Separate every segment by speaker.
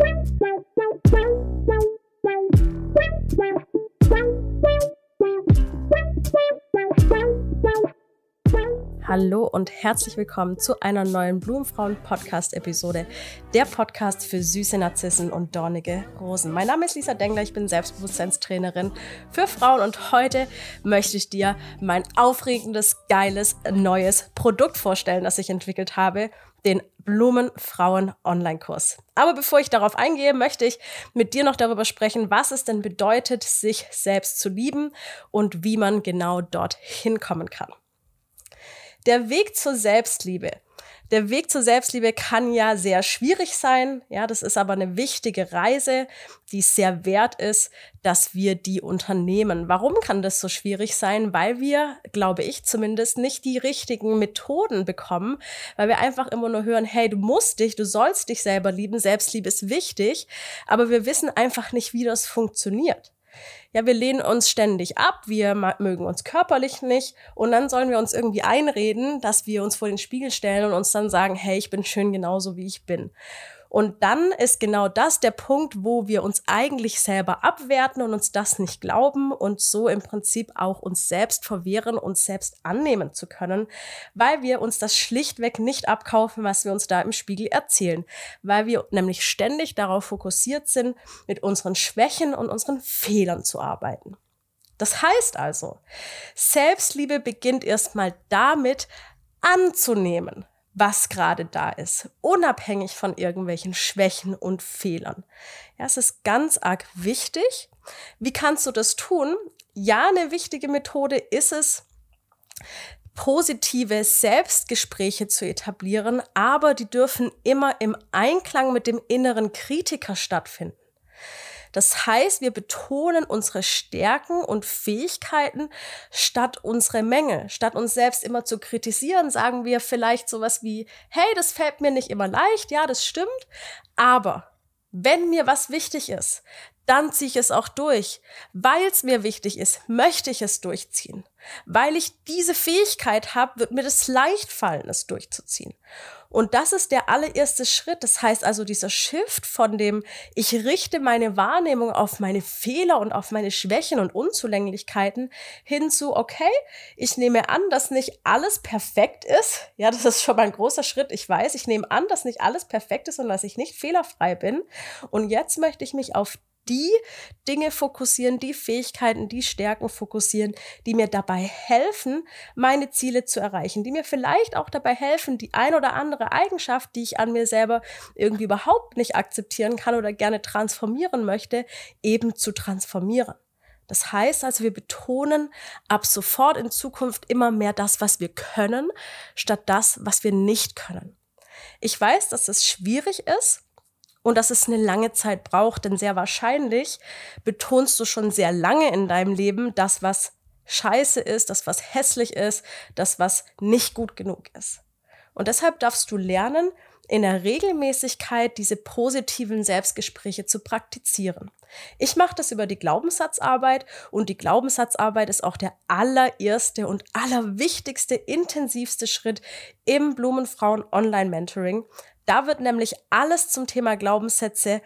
Speaker 1: Thank you. Hallo und herzlich willkommen zu einer neuen Blumenfrauen-Podcast-Episode. Der Podcast für süße Narzissen und dornige Rosen. Mein Name ist Lisa Dengler, ich bin Selbstbewusstseinstrainerin für Frauen und heute möchte ich dir mein aufregendes, geiles, neues Produkt vorstellen, das ich entwickelt habe. Den Blumenfrauen Online-Kurs. Aber bevor ich darauf eingehe, möchte ich mit dir noch darüber sprechen, was es denn bedeutet, sich selbst zu lieben und wie man genau dort hinkommen kann. Der Weg zur Selbstliebe. Der Weg zur Selbstliebe kann ja sehr schwierig sein. Ja, das ist aber eine wichtige Reise, die sehr wert ist, dass wir die unternehmen. Warum kann das so schwierig sein? Weil wir, glaube ich zumindest, nicht die richtigen Methoden bekommen, weil wir einfach immer nur hören, hey, du musst dich, du sollst dich selber lieben, Selbstliebe ist wichtig, aber wir wissen einfach nicht, wie das funktioniert ja, wir lehnen uns ständig ab, wir mögen uns körperlich nicht und dann sollen wir uns irgendwie einreden, dass wir uns vor den Spiegel stellen und uns dann sagen, hey, ich bin schön genauso wie ich bin. Und dann ist genau das der Punkt, wo wir uns eigentlich selber abwerten und uns das nicht glauben und so im Prinzip auch uns selbst verwehren, uns selbst annehmen zu können, weil wir uns das schlichtweg nicht abkaufen, was wir uns da im Spiegel erzählen, weil wir nämlich ständig darauf fokussiert sind, mit unseren Schwächen und unseren Fehlern zu arbeiten. Das heißt also, Selbstliebe beginnt erstmal damit, anzunehmen, was gerade da ist, unabhängig von irgendwelchen Schwächen und Fehlern. Ja, es ist ganz arg wichtig. Wie kannst du das tun? Ja, eine wichtige Methode ist es, positive Selbstgespräche zu etablieren, aber die dürfen immer im Einklang mit dem inneren Kritiker stattfinden. Das heißt, wir betonen unsere Stärken und Fähigkeiten statt unsere Mängel. Statt uns selbst immer zu kritisieren, sagen wir vielleicht sowas wie, hey, das fällt mir nicht immer leicht, ja, das stimmt, aber wenn mir was wichtig ist, dann ziehe ich es auch durch. Weil es mir wichtig ist, möchte ich es durchziehen. Weil ich diese Fähigkeit habe, wird mir das leicht fallen, es durchzuziehen. Und das ist der allererste Schritt. Das heißt also dieser Shift von dem, ich richte meine Wahrnehmung auf meine Fehler und auf meine Schwächen und Unzulänglichkeiten hin zu, okay, ich nehme an, dass nicht alles perfekt ist. Ja, das ist schon mal ein großer Schritt. Ich weiß, ich nehme an, dass nicht alles perfekt ist und dass ich nicht fehlerfrei bin. Und jetzt möchte ich mich auf die Dinge fokussieren, die Fähigkeiten, die Stärken fokussieren, die mir dabei helfen, meine Ziele zu erreichen, die mir vielleicht auch dabei helfen, die ein oder andere Eigenschaft, die ich an mir selber irgendwie überhaupt nicht akzeptieren kann oder gerne transformieren möchte, eben zu transformieren. Das heißt also, wir betonen ab sofort in Zukunft immer mehr das, was wir können, statt das, was wir nicht können. Ich weiß, dass es schwierig ist, und dass es eine lange Zeit braucht, denn sehr wahrscheinlich betonst du schon sehr lange in deinem Leben das, was scheiße ist, das, was hässlich ist, das, was nicht gut genug ist. Und deshalb darfst du lernen, in der Regelmäßigkeit diese positiven Selbstgespräche zu praktizieren. Ich mache das über die Glaubenssatzarbeit und die Glaubenssatzarbeit ist auch der allererste und allerwichtigste, intensivste Schritt im Blumenfrauen Online Mentoring, da wird nämlich alles zum Thema Glaubenssätze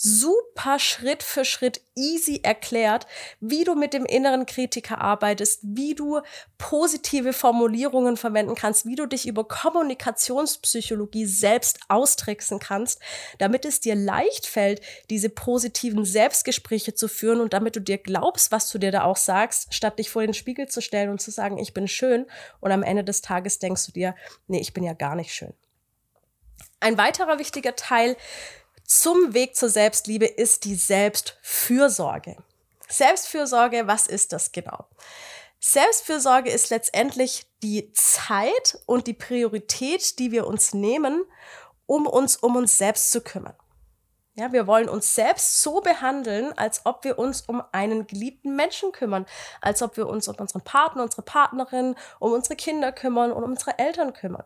Speaker 1: super Schritt für Schritt easy erklärt, wie du mit dem inneren Kritiker arbeitest, wie du positive Formulierungen verwenden kannst, wie du dich über Kommunikationspsychologie selbst austricksen kannst, damit es dir leicht fällt, diese positiven Selbstgespräche zu führen und damit du dir glaubst, was du dir da auch sagst, statt dich vor den Spiegel zu stellen und zu sagen, ich bin schön und am Ende des Tages denkst du dir, nee, ich bin ja gar nicht schön. Ein weiterer wichtiger Teil zum Weg zur Selbstliebe ist die Selbstfürsorge. Selbstfürsorge, was ist das genau? Selbstfürsorge ist letztendlich die Zeit und die Priorität, die wir uns nehmen, um uns um uns selbst zu kümmern. Ja, wir wollen uns selbst so behandeln, als ob wir uns um einen geliebten Menschen kümmern, als ob wir uns um unseren Partner, unsere Partnerin, um unsere Kinder kümmern und um unsere Eltern kümmern.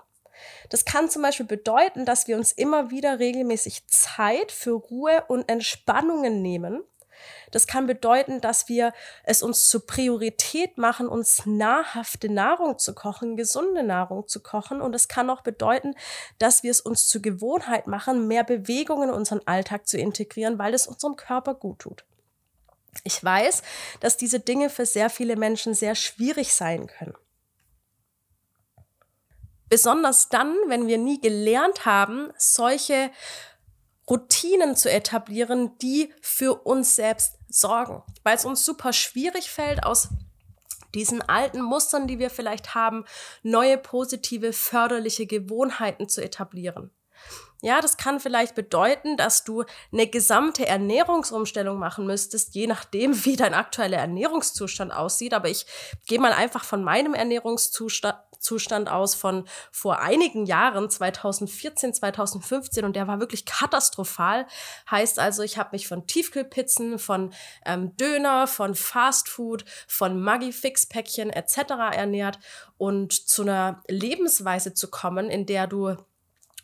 Speaker 1: Das kann zum Beispiel bedeuten, dass wir uns immer wieder regelmäßig Zeit für Ruhe und Entspannungen nehmen, Das kann bedeuten, dass wir es uns zur Priorität machen, uns nahrhafte Nahrung zu kochen, gesunde Nahrung zu kochen. Und es kann auch bedeuten, dass wir es uns zur Gewohnheit machen, mehr Bewegung in unseren Alltag zu integrieren, weil es unserem Körper gut tut. Ich weiß, dass diese Dinge für sehr viele Menschen sehr schwierig sein können. Besonders dann, wenn wir nie gelernt haben, solche Routinen zu etablieren, die für uns selbst sorgen. Weil es uns super schwierig fällt, aus diesen alten Mustern, die wir vielleicht haben, neue positive, förderliche Gewohnheiten zu etablieren. Ja, das kann vielleicht bedeuten, dass du eine gesamte Ernährungsumstellung machen müsstest, je nachdem, wie dein aktueller Ernährungszustand aussieht. Aber ich gehe mal einfach von meinem Ernährungszustand Zustand aus von vor einigen Jahren, 2014, 2015, und der war wirklich katastrophal. Heißt also, ich habe mich von Tiefkühlpizzen, von ähm, Döner, von Fastfood, von Maggi-Fix-Päckchen etc. ernährt und zu einer Lebensweise zu kommen, in der du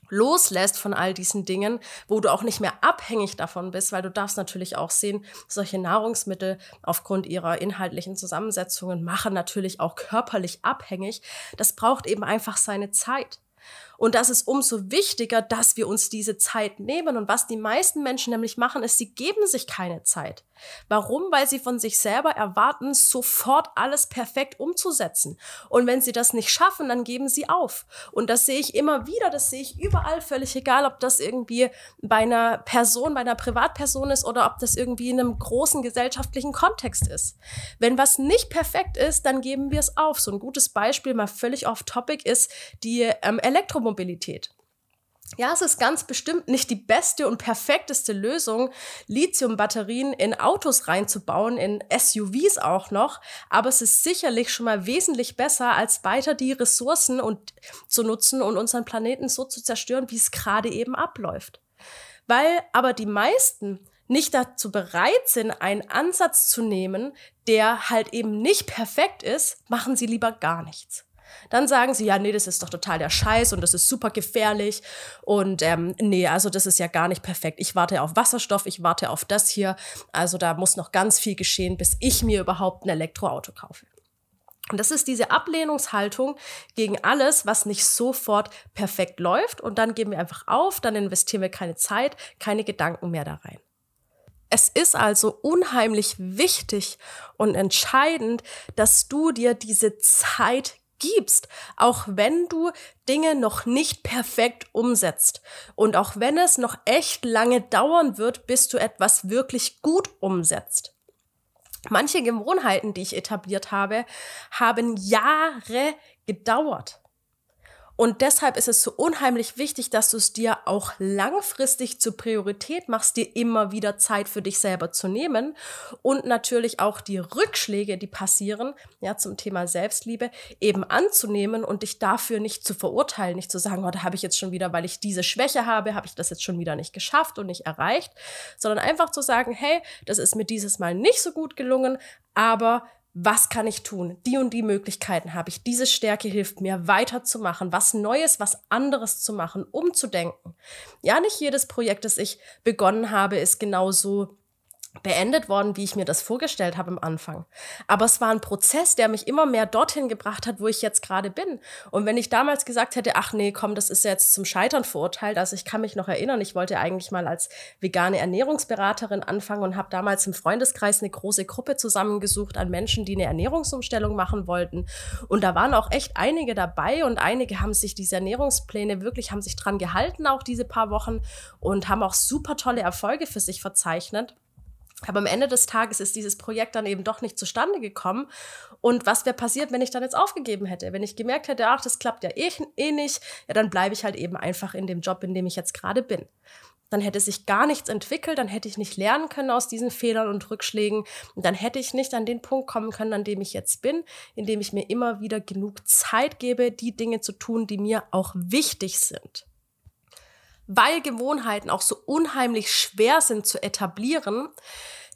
Speaker 1: loslässt von all diesen Dingen, wo du auch nicht mehr abhängig davon bist, weil du darfst natürlich auch sehen, solche Nahrungsmittel aufgrund ihrer inhaltlichen Zusammensetzungen machen natürlich auch körperlich abhängig. Das braucht eben einfach seine Zeit. Und das ist umso wichtiger, dass wir uns diese Zeit nehmen. Und was die meisten Menschen nämlich machen, ist, sie geben sich keine Zeit. Warum? Weil sie von sich selber erwarten, sofort alles perfekt umzusetzen. Und wenn sie das nicht schaffen, dann geben sie auf. Und das sehe ich immer wieder, das sehe ich überall, völlig egal, ob das irgendwie bei einer Person, bei einer Privatperson ist oder ob das irgendwie in einem großen gesellschaftlichen Kontext ist. Wenn was nicht perfekt ist, dann geben wir es auf. So ein gutes Beispiel, mal völlig off-topic, ist die ähm, Elektromobilität. Elektromobilität. Ja, es ist ganz bestimmt nicht die beste und perfekteste Lösung, Lithium-Batterien in Autos reinzubauen, in SUVs auch noch, aber es ist sicherlich schon mal wesentlich besser, als weiter die Ressourcen und zu nutzen und unseren Planeten so zu zerstören, wie es gerade eben abläuft. Weil aber die meisten nicht dazu bereit sind, einen Ansatz zu nehmen, der halt eben nicht perfekt ist, machen sie lieber gar nichts. Dann sagen sie, ja, nee, das ist doch total der Scheiß und das ist super gefährlich und ähm, nee, also das ist ja gar nicht perfekt. Ich warte auf Wasserstoff, ich warte auf das hier. Also da muss noch ganz viel geschehen, bis ich mir überhaupt ein Elektroauto kaufe. Und das ist diese Ablehnungshaltung gegen alles, was nicht sofort perfekt läuft. Und dann geben wir einfach auf, dann investieren wir keine Zeit, keine Gedanken mehr da rein. Es ist also unheimlich wichtig und entscheidend, dass du dir diese Zeit gibst, auch wenn du Dinge noch nicht perfekt umsetzt und auch wenn es noch echt lange dauern wird, bis du etwas wirklich gut umsetzt. Manche Gewohnheiten, die ich etabliert habe, haben Jahre gedauert. Und deshalb ist es so unheimlich wichtig, dass du es dir auch langfristig zur Priorität machst, dir immer wieder Zeit für dich selber zu nehmen und natürlich auch die Rückschläge, die passieren, ja, zum Thema Selbstliebe, eben anzunehmen und dich dafür nicht zu verurteilen, nicht zu sagen, oh, da habe ich jetzt schon wieder, weil ich diese Schwäche habe, habe ich das jetzt schon wieder nicht geschafft und nicht erreicht, sondern einfach zu sagen, hey, das ist mir dieses Mal nicht so gut gelungen, aber was kann ich tun? Die und die Möglichkeiten habe ich. Diese Stärke hilft mir, weiterzumachen, was Neues, was anderes zu machen, umzudenken. Ja, nicht jedes Projekt, das ich begonnen habe, ist genauso beendet worden, wie ich mir das vorgestellt habe am Anfang. Aber es war ein Prozess, der mich immer mehr dorthin gebracht hat, wo ich jetzt gerade bin. Und wenn ich damals gesagt hätte, ach nee, komm, das ist jetzt zum Scheitern verurteilt, also ich kann mich noch erinnern, ich wollte eigentlich mal als vegane Ernährungsberaterin anfangen und habe damals im Freundeskreis eine große Gruppe zusammengesucht an Menschen, die eine Ernährungsumstellung machen wollten. Und da waren auch echt einige dabei und einige haben sich diese Ernährungspläne wirklich, haben sich dran gehalten, auch diese paar Wochen und haben auch super tolle Erfolge für sich verzeichnet. Aber am Ende des Tages ist dieses Projekt dann eben doch nicht zustande gekommen. Und was wäre passiert, wenn ich dann jetzt aufgegeben hätte? Wenn ich gemerkt hätte, ach, das klappt ja eh, eh nicht, ja, dann bleibe ich halt eben einfach in dem Job, in dem ich jetzt gerade bin. Dann hätte sich gar nichts entwickelt, dann hätte ich nicht lernen können aus diesen Fehlern und Rückschlägen. Und dann hätte ich nicht an den Punkt kommen können, an dem ich jetzt bin, in dem ich mir immer wieder genug Zeit gebe, die Dinge zu tun, die mir auch wichtig sind weil Gewohnheiten auch so unheimlich schwer sind zu etablieren,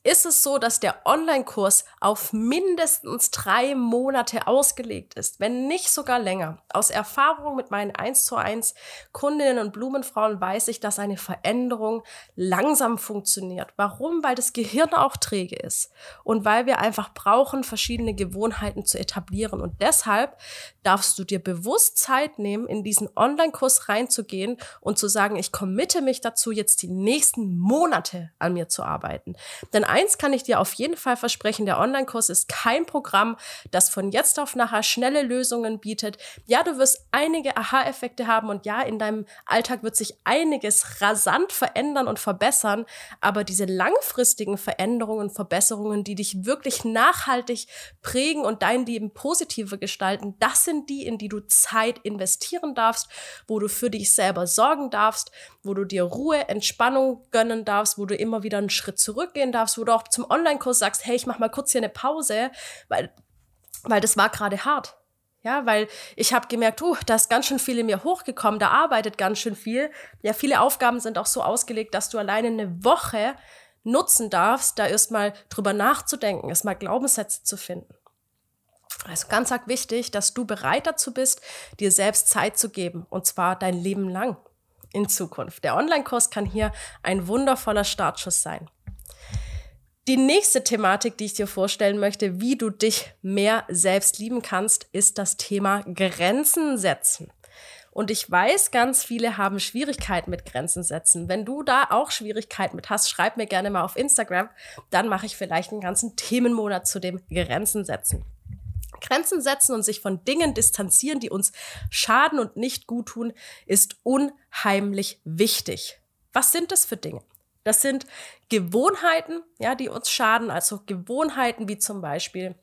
Speaker 1: ist es so, dass der Online-Kurs auf mindestens drei Monate ausgelegt ist, wenn nicht sogar länger. Aus Erfahrung mit meinen 1 zu 1 Kundinnen und Blumenfrauen weiß ich, dass eine Veränderung langsam funktioniert. Warum? Weil das Gehirn auch träge ist und weil wir einfach brauchen, verschiedene Gewohnheiten zu etablieren. Und deshalb darfst du dir bewusst Zeit nehmen, in diesen Online-Kurs reinzugehen und zu sagen, ich committe mich dazu, jetzt die nächsten Monate an mir zu arbeiten. Denn eins kann ich dir auf jeden Fall versprechen, der Online-Kurs ist kein Programm, das von jetzt auf nachher schnelle Lösungen bietet. Ja, du wirst einige Aha-Effekte haben und ja, in deinem Alltag wird sich einiges rasant verändern und verbessern, aber diese langfristigen Veränderungen Verbesserungen, die dich wirklich nachhaltig prägen und dein Leben positiver gestalten, das sind die, in die du Zeit investieren darfst, wo du für dich selber sorgen darfst, wo du dir Ruhe, Entspannung gönnen darfst, wo du immer wieder einen Schritt zurückgehen darfst, du auch zum Online-Kurs sagst, hey, ich mach mal kurz hier eine Pause, weil, weil das war gerade hart. Ja, weil ich habe gemerkt, uh, da ist ganz schön viel in mir hochgekommen, da arbeitet ganz schön viel. Ja, viele Aufgaben sind auch so ausgelegt, dass du alleine eine Woche nutzen darfst, da erstmal drüber nachzudenken, erstmal Glaubenssätze zu finden. Also ganz arg wichtig, dass du bereit dazu bist, dir selbst Zeit zu geben, und zwar dein Leben lang in Zukunft. Der Online-Kurs kann hier ein wundervoller Startschuss sein. Die nächste Thematik, die ich dir vorstellen möchte, wie du dich mehr selbst lieben kannst, ist das Thema Grenzen setzen. Und ich weiß, ganz viele haben Schwierigkeiten mit Grenzen setzen. Wenn du da auch Schwierigkeiten mit hast, schreib mir gerne mal auf Instagram. Dann mache ich vielleicht einen ganzen Themenmonat zu dem Grenzen setzen. Grenzen setzen und sich von Dingen distanzieren, die uns schaden und nicht gut tun, ist unheimlich wichtig. Was sind das für Dinge? Das sind Gewohnheiten, ja, die uns schaden, also Gewohnheiten wie zum Beispiel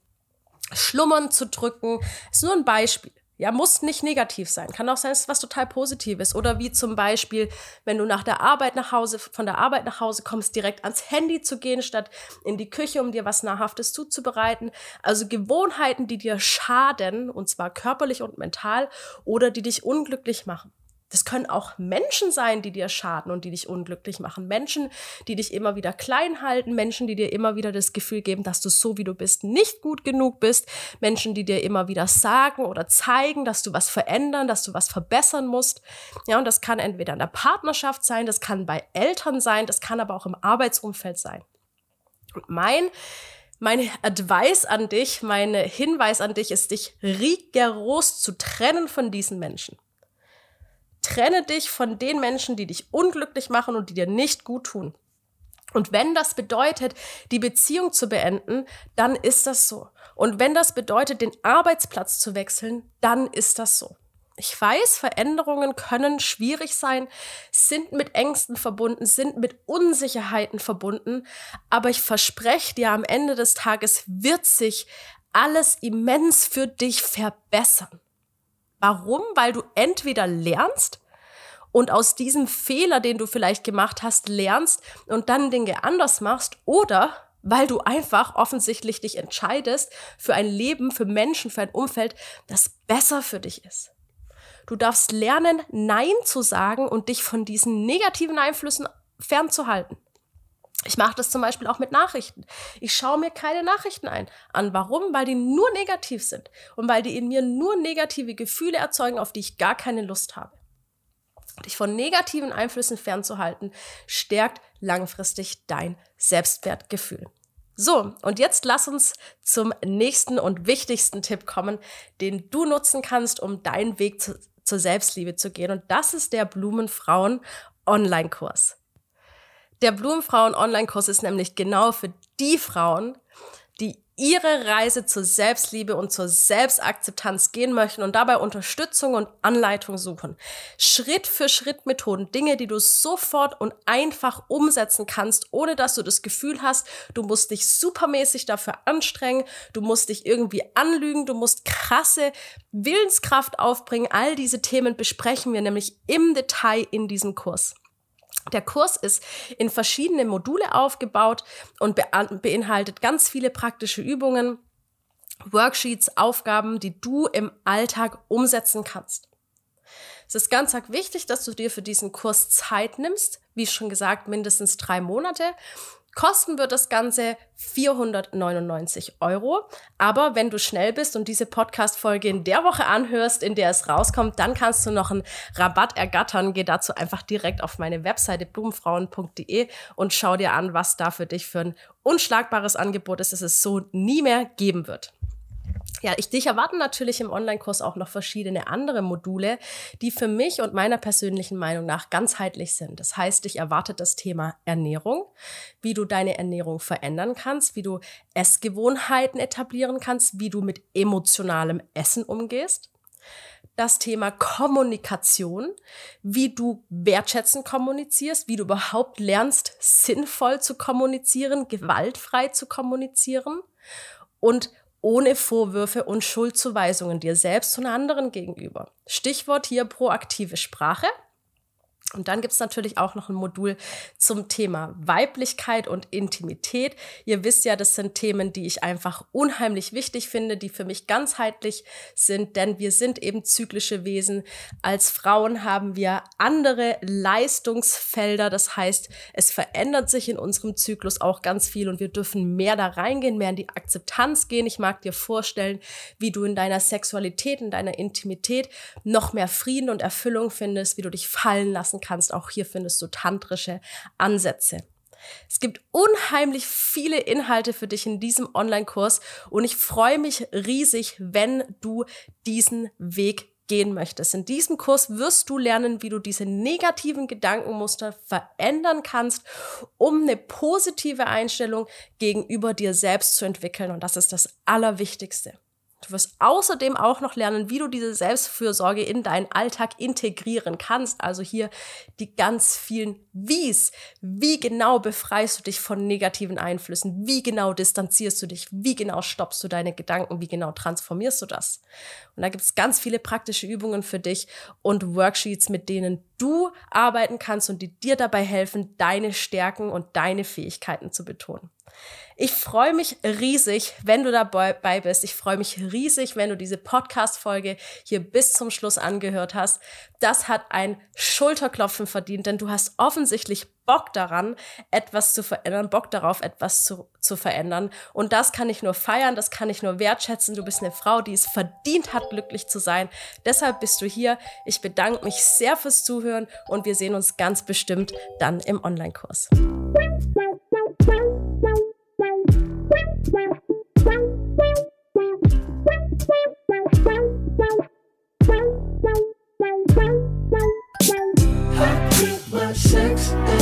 Speaker 1: Schlummern zu drücken. Ist nur ein Beispiel. Ja, muss nicht negativ sein. Kann auch sein, es ist was total Positives. Oder wie zum Beispiel, wenn du nach der Arbeit nach Hause, von der Arbeit nach Hause kommst, direkt ans Handy zu gehen, statt in die Küche, um dir was Nahrhaftes zuzubereiten. Also Gewohnheiten, die dir schaden, und zwar körperlich und mental, oder die dich unglücklich machen. Das können auch Menschen sein, die dir schaden und die dich unglücklich machen. Menschen, die dich immer wieder klein halten. Menschen, die dir immer wieder das Gefühl geben, dass du so, wie du bist, nicht gut genug bist. Menschen, die dir immer wieder sagen oder zeigen, dass du was verändern, dass du was verbessern musst. Ja, und das kann entweder in der Partnerschaft sein, das kann bei Eltern sein, das kann aber auch im Arbeitsumfeld sein. Und mein mein Advice an dich, mein Hinweis an dich ist, dich rigoros zu trennen von diesen Menschen. Trenne dich von den Menschen, die dich unglücklich machen und die dir nicht gut tun. Und wenn das bedeutet, die Beziehung zu beenden, dann ist das so. Und wenn das bedeutet, den Arbeitsplatz zu wechseln, dann ist das so. Ich weiß, Veränderungen können schwierig sein, sind mit Ängsten verbunden, sind mit Unsicherheiten verbunden, aber ich verspreche dir, am Ende des Tages wird sich alles immens für dich verbessern. Warum? Weil du entweder lernst und aus diesem Fehler, den du vielleicht gemacht hast, lernst und dann Dinge anders machst oder weil du einfach offensichtlich dich entscheidest für ein Leben, für Menschen, für ein Umfeld, das besser für dich ist. Du darfst lernen, Nein zu sagen und dich von diesen negativen Einflüssen fernzuhalten. Ich mache das zum Beispiel auch mit Nachrichten. Ich schaue mir keine Nachrichten ein. An warum? Weil die nur negativ sind und weil die in mir nur negative Gefühle erzeugen, auf die ich gar keine Lust habe. Dich von negativen Einflüssen fernzuhalten, stärkt langfristig dein Selbstwertgefühl. So, und jetzt lass uns zum nächsten und wichtigsten Tipp kommen, den du nutzen kannst, um deinen Weg zu, zur Selbstliebe zu gehen. Und das ist der Blumenfrauen Online-Kurs. Der Blumenfrauen-Online-Kurs ist nämlich genau für die Frauen, die ihre Reise zur Selbstliebe und zur Selbstakzeptanz gehen möchten und dabei Unterstützung und Anleitung suchen. Schritt für Schritt Methoden, Dinge, die du sofort und einfach umsetzen kannst, ohne dass du das Gefühl hast, du musst dich supermäßig dafür anstrengen, du musst dich irgendwie anlügen, du musst krasse Willenskraft aufbringen. All diese Themen besprechen wir nämlich im Detail in diesem Kurs. Der Kurs ist in verschiedene Module aufgebaut und beinhaltet ganz viele praktische Übungen, Worksheets, Aufgaben, die du im Alltag umsetzen kannst. Es ist ganz wichtig, dass du dir für diesen Kurs Zeit nimmst. Wie schon gesagt, mindestens drei Monate. Kosten wird das Ganze 499 Euro. Aber wenn du schnell bist und diese Podcast-Folge in der Woche anhörst, in der es rauskommt, dann kannst du noch einen Rabatt ergattern. Geh dazu einfach direkt auf meine Webseite blumenfrauen.de und schau dir an, was da für dich für ein unschlagbares Angebot ist, das es so nie mehr geben wird. Ja, ich, dich erwarten natürlich im Online-Kurs auch noch verschiedene andere Module, die für mich und meiner persönlichen Meinung nach ganzheitlich sind. Das heißt, dich erwartet das Thema Ernährung, wie du deine Ernährung verändern kannst, wie du Essgewohnheiten etablieren kannst, wie du mit emotionalem Essen umgehst. Das Thema Kommunikation, wie du wertschätzend kommunizierst, wie du überhaupt lernst, sinnvoll zu kommunizieren, gewaltfrei zu kommunizieren und ohne Vorwürfe und Schuldzuweisungen dir selbst und anderen gegenüber. Stichwort hier proaktive Sprache. Und dann gibt's natürlich auch noch ein Modul zum Thema Weiblichkeit und Intimität. Ihr wisst ja, das sind Themen, die ich einfach unheimlich wichtig finde, die für mich ganzheitlich sind, denn wir sind eben zyklische Wesen. Als Frauen haben wir andere Leistungsfelder. Das heißt, es verändert sich in unserem Zyklus auch ganz viel und wir dürfen mehr da reingehen, mehr in die Akzeptanz gehen. Ich mag dir vorstellen, wie du in deiner Sexualität, in deiner Intimität noch mehr Frieden und Erfüllung findest, wie du dich fallen lassen kannst. Auch hier findest du tantrische Ansätze. Es gibt unheimlich viele Inhalte für dich in diesem Online-Kurs und ich freue mich riesig, wenn du diesen Weg gehen möchtest. In diesem Kurs wirst du lernen, wie du diese negativen Gedankenmuster verändern kannst, um eine positive Einstellung gegenüber dir selbst zu entwickeln. Und das ist das Allerwichtigste. Du wirst außerdem auch noch lernen, wie du diese Selbstfürsorge in deinen Alltag integrieren kannst. Also hier die ganz vielen Wies. Wie genau befreist du dich von negativen Einflüssen? Wie genau distanzierst du dich? Wie genau stoppst du deine Gedanken? Wie genau transformierst du das? Und da gibt es ganz viele praktische Übungen für dich und Worksheets, mit denen du arbeiten kannst und die dir dabei helfen, deine Stärken und deine Fähigkeiten zu betonen. Ich freue mich riesig, wenn du dabei bist. Ich freue mich riesig, wenn du diese Podcast-Folge hier bis zum Schluss angehört hast. Das hat ein Schulterklopfen verdient, denn du hast offensichtlich Bock daran, etwas zu verändern, Bock darauf, etwas zu, zu verändern. Und das kann ich nur feiern, das kann ich nur wertschätzen. Du bist eine Frau, die es verdient hat, glücklich zu sein. Deshalb bist du hier. Ich bedanke mich sehr fürs Zuhören und wir sehen uns ganz bestimmt dann im Online-Kurs. Six. sex